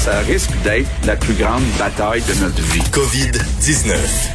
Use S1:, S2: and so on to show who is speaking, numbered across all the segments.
S1: Ça risque d'être la plus grande bataille de notre vie.
S2: COVID-19.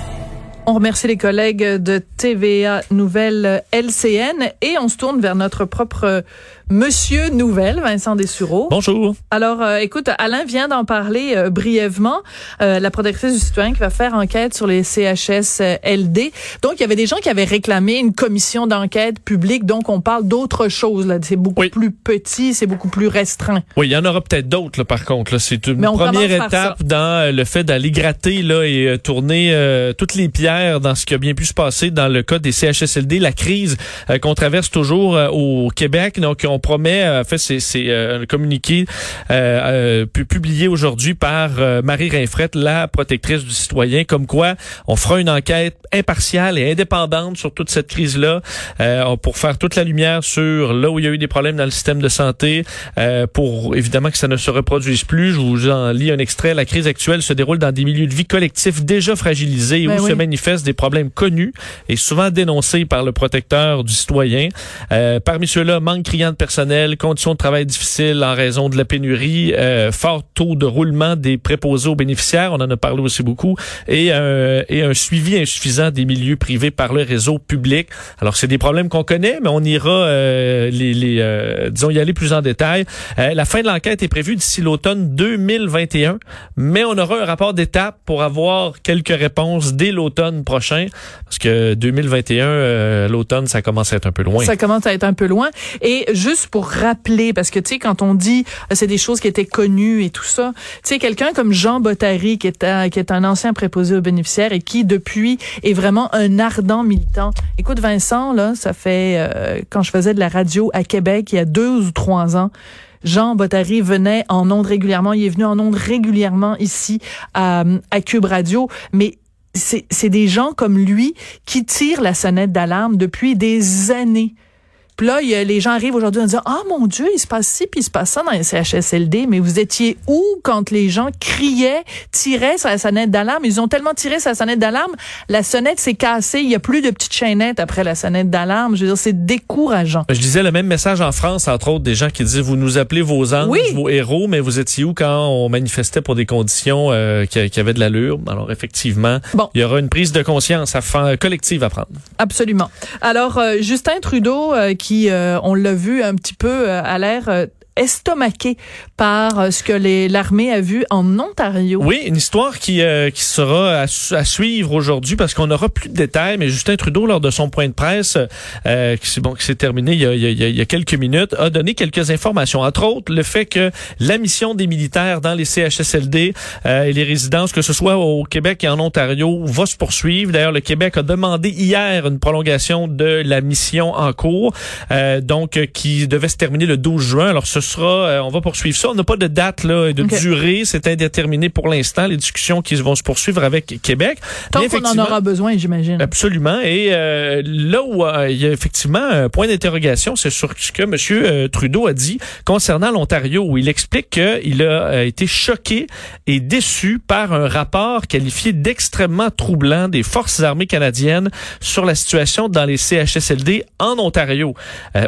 S3: On remercie les collègues de TVA Nouvelle LCN et on se tourne vers notre propre Monsieur Nouvelle, Vincent Dessureau.
S4: Bonjour.
S3: Alors, euh, écoute, Alain vient d'en parler euh, brièvement. Euh, la protectrice du citoyen qui va faire enquête sur les CHSLD. Donc, il y avait des gens qui avaient réclamé une commission d'enquête publique. Donc, on parle d'autre chose. Là, c'est beaucoup
S4: Oui.
S3: plus petit, c'est beaucoup plus restreint.
S4: Oui, il y en aura peut-être d'autres, par contre. C'est une première étape dans euh, le fait d'aller gratter là, et euh, tourner euh, toutes les pierres dans ce qui a bien pu se passer dans le cas des CHSLD, la crise euh, qu'on traverse toujours euh, au Québec. Donc, on promet, euh, en fait, c'est c'est, euh, un communiqué euh, euh, pu- publié aujourd'hui par euh, Marie Rinfrette, la protectrice du citoyen, comme quoi on fera une enquête impartiale et indépendante sur toute cette crise-là euh, pour faire toute la lumière sur là où il y a eu des problèmes dans le système de santé, euh, pour évidemment que ça ne se reproduise plus. Je vous en lis un extrait. La crise actuelle se déroule dans des milieux de vie collectifs déjà fragilisés et
S3: Ben
S4: où
S3: oui.
S4: se manifestent des problèmes connus et souvent dénoncés par le protecteur du citoyen. Euh, parmi ceux-là, manque criant de personnel, conditions de travail difficiles en raison de la pénurie, euh, fort taux de roulement des préposés aux bénéficiaires, on en a parlé aussi beaucoup, et, euh, et un suivi insuffisant des milieux privés par le réseau public. Alors, c'est des problèmes qu'on connaît, mais on ira, euh, les, les euh, disons, y aller plus en détail. Euh, la fin de l'enquête est prévue d'ici l'automne 2021, mais on aura un rapport d'étape pour avoir quelques réponses dès l'automne prochain, parce que 2021, euh, l'automne, ça commence à être un peu loin.
S3: Ça commence à être un peu loin. Et juste pour rappeler, parce que tu sais, quand on dit euh, c'est des choses qui étaient connues et tout ça, tu sais, quelqu'un comme Jean Bottary, qui est, un, qui est un ancien préposé aux bénéficiaires et qui, depuis, est vraiment un ardent militant. Écoute, Vincent, là, ça fait, euh, quand je faisais de la radio à Québec, il y a deux ou trois ans, Jean Bottary venait en ondes régulièrement. Il est venu en ondes régulièrement ici à, à Cube Radio. Mais c'est des gens comme lui qui tirent la sonnette d'alarme depuis des années. Puis là, y a- les gens arrivent aujourd'hui en disant Ah mon Dieu, il se passe ci, puis il se passe ça dans les CHSLD, mais vous étiez où quand les gens criaient, tiraient sur la sonnette d'alarme? Ils ont tellement tiré sur la sonnette d'alarme, la sonnette s'est cassée, il y a plus de petites chaînettes après la sonnette d'alarme. Je veux dire, c'est décourageant.
S4: Je disais le même message en France, entre autres, des gens qui disaient vous nous appelez vos anges,
S3: Oui.
S4: vos héros, mais vous étiez où quand on manifestait pour des conditions euh, qui, qui avaient de l'allure. Alors effectivement,
S3: Bon.
S4: il y aura une prise de conscience à collective à prendre.
S3: Absolument. Alors, euh, Justin Trudeau, euh, qui, euh, on l'a vu un petit peu, euh, a l'air estomaqué par euh, ce que l'armée a vu en Ontario.
S4: Oui, une histoire qui, euh, qui sera à, à suivre aujourd'hui parce qu'on n'aura plus de détails, mais Justin Trudeau, lors de son point de presse, euh, qui, bon, qui s'est terminé il y, a, il, y a, il y a quelques minutes, a donné quelques informations. Entre autres, le fait que la mission des militaires dans les CHSLD euh, et les résidences, que ce soit au Québec et en Ontario, va se poursuivre. D'ailleurs, le Québec a demandé hier une prolongation de la mission en cours, euh, donc euh, qui devait se terminer le 12 juin. Alors, ce sera, euh, on va poursuivre ça. On n'a pas de date là, et de durée, c'est indéterminé pour l'instant. Les discussions qui vont se poursuivre avec Québec.
S3: Tant qu'on en aura besoin, j'imagine.
S4: Absolument. Et euh, là où euh, il y a effectivement un point d'interrogation, c'est sur ce que M. euh, Trudeau a dit concernant l'Ontario, où il explique qu'il a euh, été choqué et déçu par un rapport qualifié d'extrêmement troublant des forces armées canadiennes sur la situation dans les CHSLD en Ontario,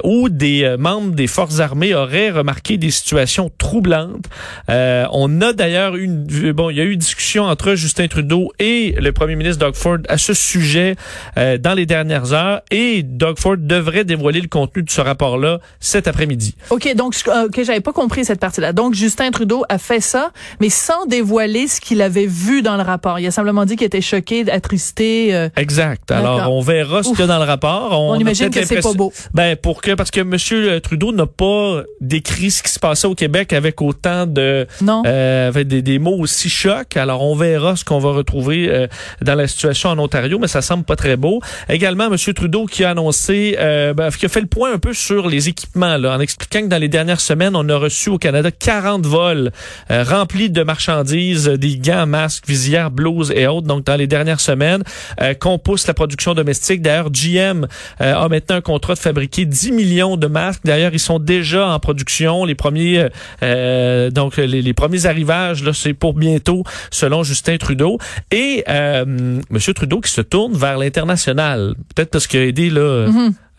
S4: où des membres des forces armées auraient remarqué des situations troublantes. Euh, on a d'ailleurs eu une, bon, il y a eu une discussion entre Justin Trudeau et le premier ministre Doug Ford à ce sujet euh, dans les dernières heures et Doug Ford devrait dévoiler le contenu de ce rapport-là cet après-midi.
S3: OK, donc, je- euh, OK, j'avais pas compris cette partie-là. Donc, Justin Trudeau a fait ça, mais sans dévoiler ce qu'il avait vu dans le rapport. Il a simplement dit qu'il était choqué, attristé. euh,
S4: Exact. Alors, on verra ce qu'il y a dans le rapport.
S3: on
S4: a
S3: imagine que c'est pas beau.
S4: Ben pour que parce que M. Trudeau n'a pas décrit ce qui se passait au Québec avec autant de
S3: Non.
S4: euh, avec des, des mots aussi chocs. Alors on verra ce qu'on va retrouver euh, dans la situation en Ontario, mais ça semble pas très beau. Également, M. Trudeau qui a annoncé, euh, ben, qui a fait le point un peu sur les équipements, là, en expliquant que dans les dernières semaines, on a reçu au Canada 40 vols euh, remplis de marchandises, des gants, masques, visières, blouses et autres. Donc dans les dernières semaines, euh, qu'on pousse la production domestique. D'ailleurs, GM euh, a maintenant un contrat de fabriquer 10 millions de masques. D'ailleurs, ils sont déjà en production. Les premiers, euh, euh, donc les, les premiers arrivages, là, c'est pour bientôt, selon Justin Trudeau. Et euh, M. Trudeau qui se tourne vers l'international. Peut-être parce qu'il a aidé là.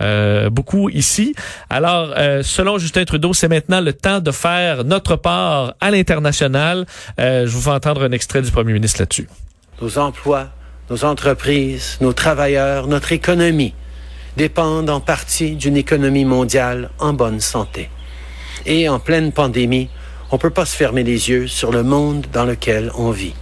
S4: euh, beaucoup ici. Alors, euh, selon Justin Trudeau, c'est maintenant le temps de faire notre part à l'international. Euh, je vous fais entendre un extrait du premier ministre là-dessus.
S2: Nos emplois, nos entreprises, nos travailleurs, notre économie dépendent en partie d'une économie mondiale en bonne santé. Et en pleine pandémie, on ne peut pas se fermer les yeux sur le monde dans lequel on vit.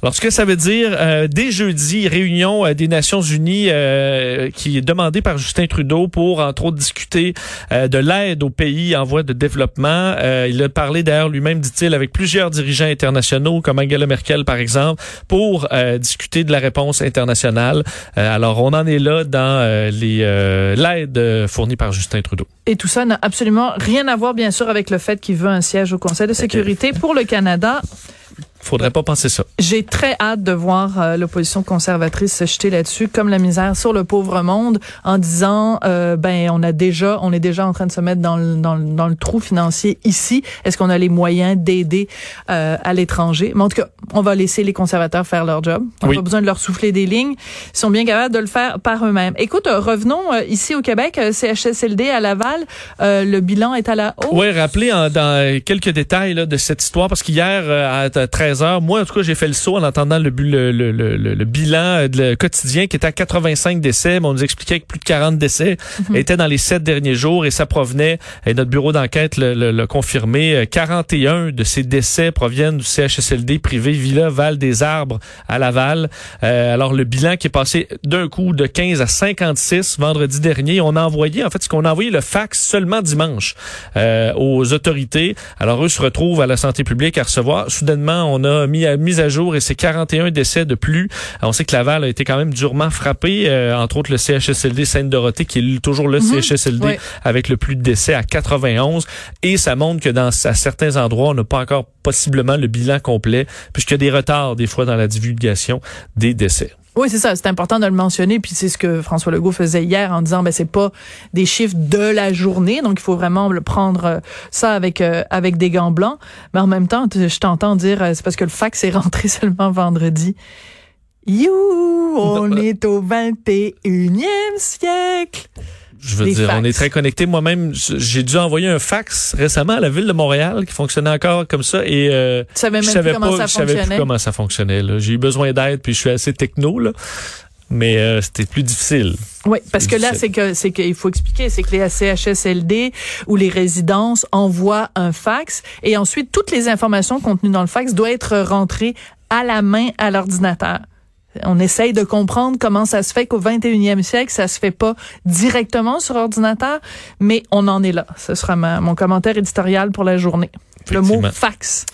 S4: Alors, ce que ça veut dire, euh, dès jeudi, réunion euh, des Nations Unies euh, qui est demandée par Justin Trudeau pour, entre autres, discuter euh, de l'aide aux pays en voie de développement. Euh, il a parlé d'ailleurs lui-même, dit-il, avec plusieurs dirigeants internationaux, comme Angela Merkel, par exemple, pour euh, discuter de la réponse internationale. Euh, alors, on en est là dans euh, les euh, l'aide fournie par Justin Trudeau.
S3: Et tout ça n'a absolument rien à voir, bien sûr, avec le fait qu'il veut un siège au Conseil de sécurité pour le Canada.
S4: Faudrait pas penser ça.
S3: J'ai très hâte de voir euh, l'opposition conservatrice se jeter là-dessus, comme la misère sur le pauvre monde, en disant, euh, ben, on a déjà, on est déjà en train de se mettre dans le, dans le, dans le trou financier ici. Est-ce qu'on a les moyens d'aider euh, à l'étranger? Mais en tout cas, on va laisser les conservateurs faire leur job. On n'a
S4: Oui.
S3: pas besoin de leur souffler des lignes. Ils sont bien capables de le faire par eux-mêmes. Écoute, euh, revenons euh, ici au Québec, euh, CHSLD à Laval. Euh, le bilan est à la hausse.
S4: Oui, rappelez en- dans quelques détails là, de cette histoire, parce qu'hier, euh, à 13h, moi, en tout cas, j'ai fait le saut en entendant le, le, le, le, le- le bilan euh, de le quotidien qui était à 85 décès, mais on nous expliquait que plus de 40 décès étaient dans les sept derniers jours et ça provenait, et notre bureau d'enquête l'a confirmé, euh, 41 de ces décès proviennent du CHSLD privé Villa Val des Arbres à Laval. Euh, alors, le bilan qui est passé d'un coup de 15 à 56 vendredi dernier, on a envoyé, en fait, ce qu'on a envoyé le fax seulement dimanche euh, aux autorités. Alors, eux se retrouvent à la santé publique à recevoir. Soudainement, on a mis à, mis à jour et c'est 41 décès de plus. On sait que Laval a été quand même durement frappé, euh, entre autres le CHSLD Sainte-Dorothée, qui est toujours le CHSLD
S3: Oui.
S4: avec le plus de décès à 91. Et ça montre que dans à certains endroits, on n'a pas encore possiblement le bilan complet, puisqu'il y a des retards des fois dans la divulgation des décès.
S3: Oui, c'est ça. C'est important de le mentionner. Puis c'est ce que François Legault faisait hier en disant, ben c'est pas des chiffres de la journée, donc il faut vraiment le prendre euh, ça avec euh, avec des gants blancs. Mais en même temps, je t'entends dire, euh, c'est parce que le fax est rentré seulement vendredi. You, on est au 21e siècle.
S4: Je veux dire, on est très connectés. Moi-même, j'ai dû envoyer un fax récemment à la ville de Montréal qui fonctionnait encore comme ça et euh,
S3: Tu savais
S4: je
S3: même
S4: savais
S3: plus comment
S4: pas,
S3: ça
S4: je savais plus comment ça fonctionnait. J'ai eu besoin d'aide puis je suis assez techno là, mais euh, c'était plus difficile.
S3: Oui, parce que là, c'est que c'est qu'il faut expliquer, c'est que les CHSLD ou les résidences envoient un fax et ensuite toutes les informations contenues dans le fax doivent être rentrées à la main à l'ordinateur. On essaye de comprendre comment ça se fait qu'au 21e siècle, ça se fait pas directement sur ordinateur, mais on en est là. Ce sera ma- mon commentaire éditorial pour la journée. Le mot fax.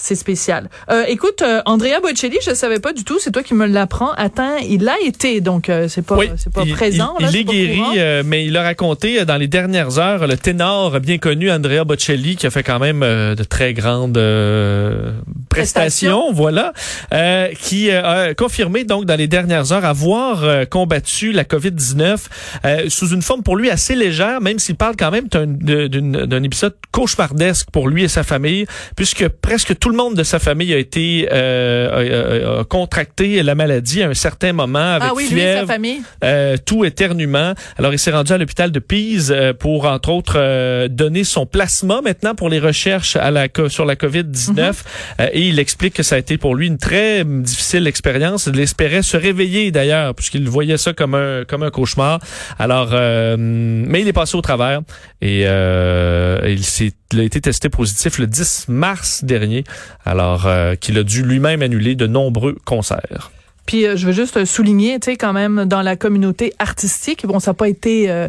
S3: C'est spécial. Euh, écoute, euh, Andrea Bocelli, je savais pas du tout, c'est toi qui me l'apprends. Attends, il a été, donc euh, c'est pas,
S4: oui,
S3: c'est pas
S4: il,
S3: présent.
S4: il-
S3: là,
S4: il est
S3: pas
S4: guéri, euh, mais il a raconté euh, dans les dernières heures le ténor bien connu Andrea Bocelli qui a fait quand même euh, de très grandes euh, prestations, voilà, euh, qui a confirmé donc dans les dernières heures avoir combattu la COVID-19 euh, sous une forme pour lui assez légère, même s'il parle quand même d'un épisode cauchemardesque pour lui et sa famille, puisque presque tout le monde de sa famille a été euh, a- a- a contracté la maladie à un certain moment avec
S3: Ah oui, lui
S4: fièvre,
S3: sa famille.
S4: euh, tout éternuement. Alors, il s'est rendu à l'hôpital de Pise euh, pour, entre autres, euh, donner son plasma maintenant pour les recherches à la, sur la COVID-19.
S3: Mhm.
S4: Euh, et il explique que ça a été pour lui une très difficile expérience. Il espérait se réveiller d'ailleurs, puisqu'il voyait ça comme un, comme un cauchemar. Alors, euh, mais il est passé au travers et euh, il, s'est, il a été testé positif le 10 mars dernier. Alors, euh, qu'il a dû lui-même annuler de nombreux concerts.
S3: Puis euh, je veux juste souligner, tu sais, quand même, dans la communauté artistique, bon, ça n'a pas été euh,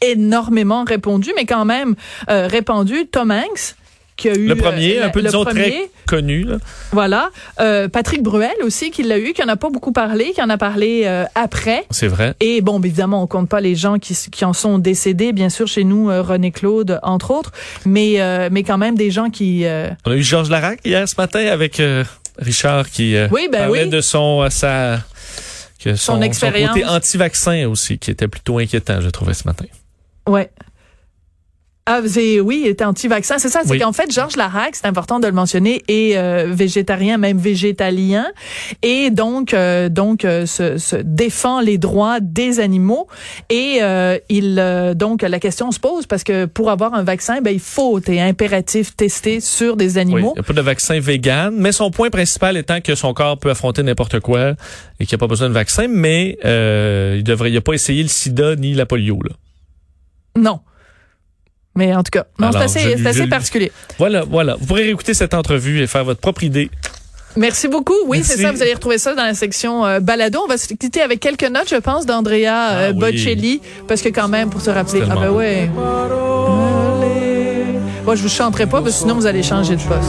S3: énormément répondu, mais quand même euh, répandu. Tom Hanks, qui a eu
S4: le premier,
S3: euh,
S4: un peu
S3: le
S4: disons
S3: premier.
S4: très connu. Là.
S3: Voilà. Euh, Patrick Bruel aussi, qui l'a eu, qui en a pas beaucoup parlé, qui en a parlé euh, après.
S4: C'est vrai.
S3: Et bon, évidemment, on compte pas les gens qui, qui en sont décédés, bien sûr, chez nous, René Claude, entre autres, mais mais quand même des gens qui...
S4: On a eu Georges Larac hier ce matin avec Richard qui
S3: Oui, ben
S4: parlait
S3: oui.
S4: de son sa que son,
S3: expérience.
S4: côté anti-vaccin aussi qui était plutôt inquiétant, je trouvais ce matin.
S3: Ouais. Ah, oui, il était anti-vaccin. C'est ça, c'est
S4: Oui.
S3: qu'en fait, Georges Larac, c'est important de le mentionner, est euh, végétarien, même végétalien, et donc, euh, donc euh, se, se défend les droits des animaux. Et euh, il, euh, donc, la question se pose parce que pour avoir un vaccin, ben il faut, et impératif, tester sur des
S4: Oui,
S3: animaux.
S4: il n'y a pas de vaccin vegan, mais son point principal étant que son corps peut affronter n'importe quoi et qu'il n'y a pas besoin de vaccin, mais euh, il devrait, il a pas essayé le sida ni la polio. Là.
S3: Non. Mais en tout cas, non, c'est assez,
S4: je-
S3: c'est assez
S4: je-
S3: particulier.
S4: Voilà, voilà. Vous pourrez réécouter cette entrevue et faire votre propre idée.
S3: Merci beaucoup. Oui, c'est ça. Vous allez retrouver ça dans la section euh, balado. On va se quitter avec quelques notes, je pense, d'Andrea euh,
S4: Ah oui.
S3: Bocelli, parce que quand même, pour se rappeler. Ah ben ouais. Moi, je vous chanterai pas, parce que sinon vous allez changer de poste.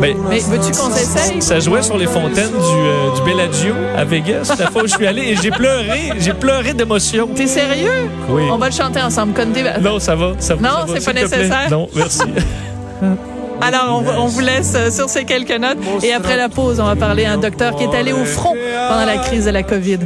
S4: Ben,
S3: Mais veux-tu qu'on s'essaye?
S4: ça jouait sur les fontaines du, euh, du Bellagio à Vegas la fois où je suis allé et j'ai pleuré, j'ai pleuré d'émotion.
S3: T'es sérieux?
S4: Oui.
S3: On va le chanter ensemble.
S4: Non, ça va. Ça,
S3: Non, c'est pas nécessaire.
S4: Non, merci.
S3: Alors, on, va- on vous laisse euh, sur ces quelques notes. Et après la pause, on va parler à un docteur qui est allé au front pendant la crise de la COVID.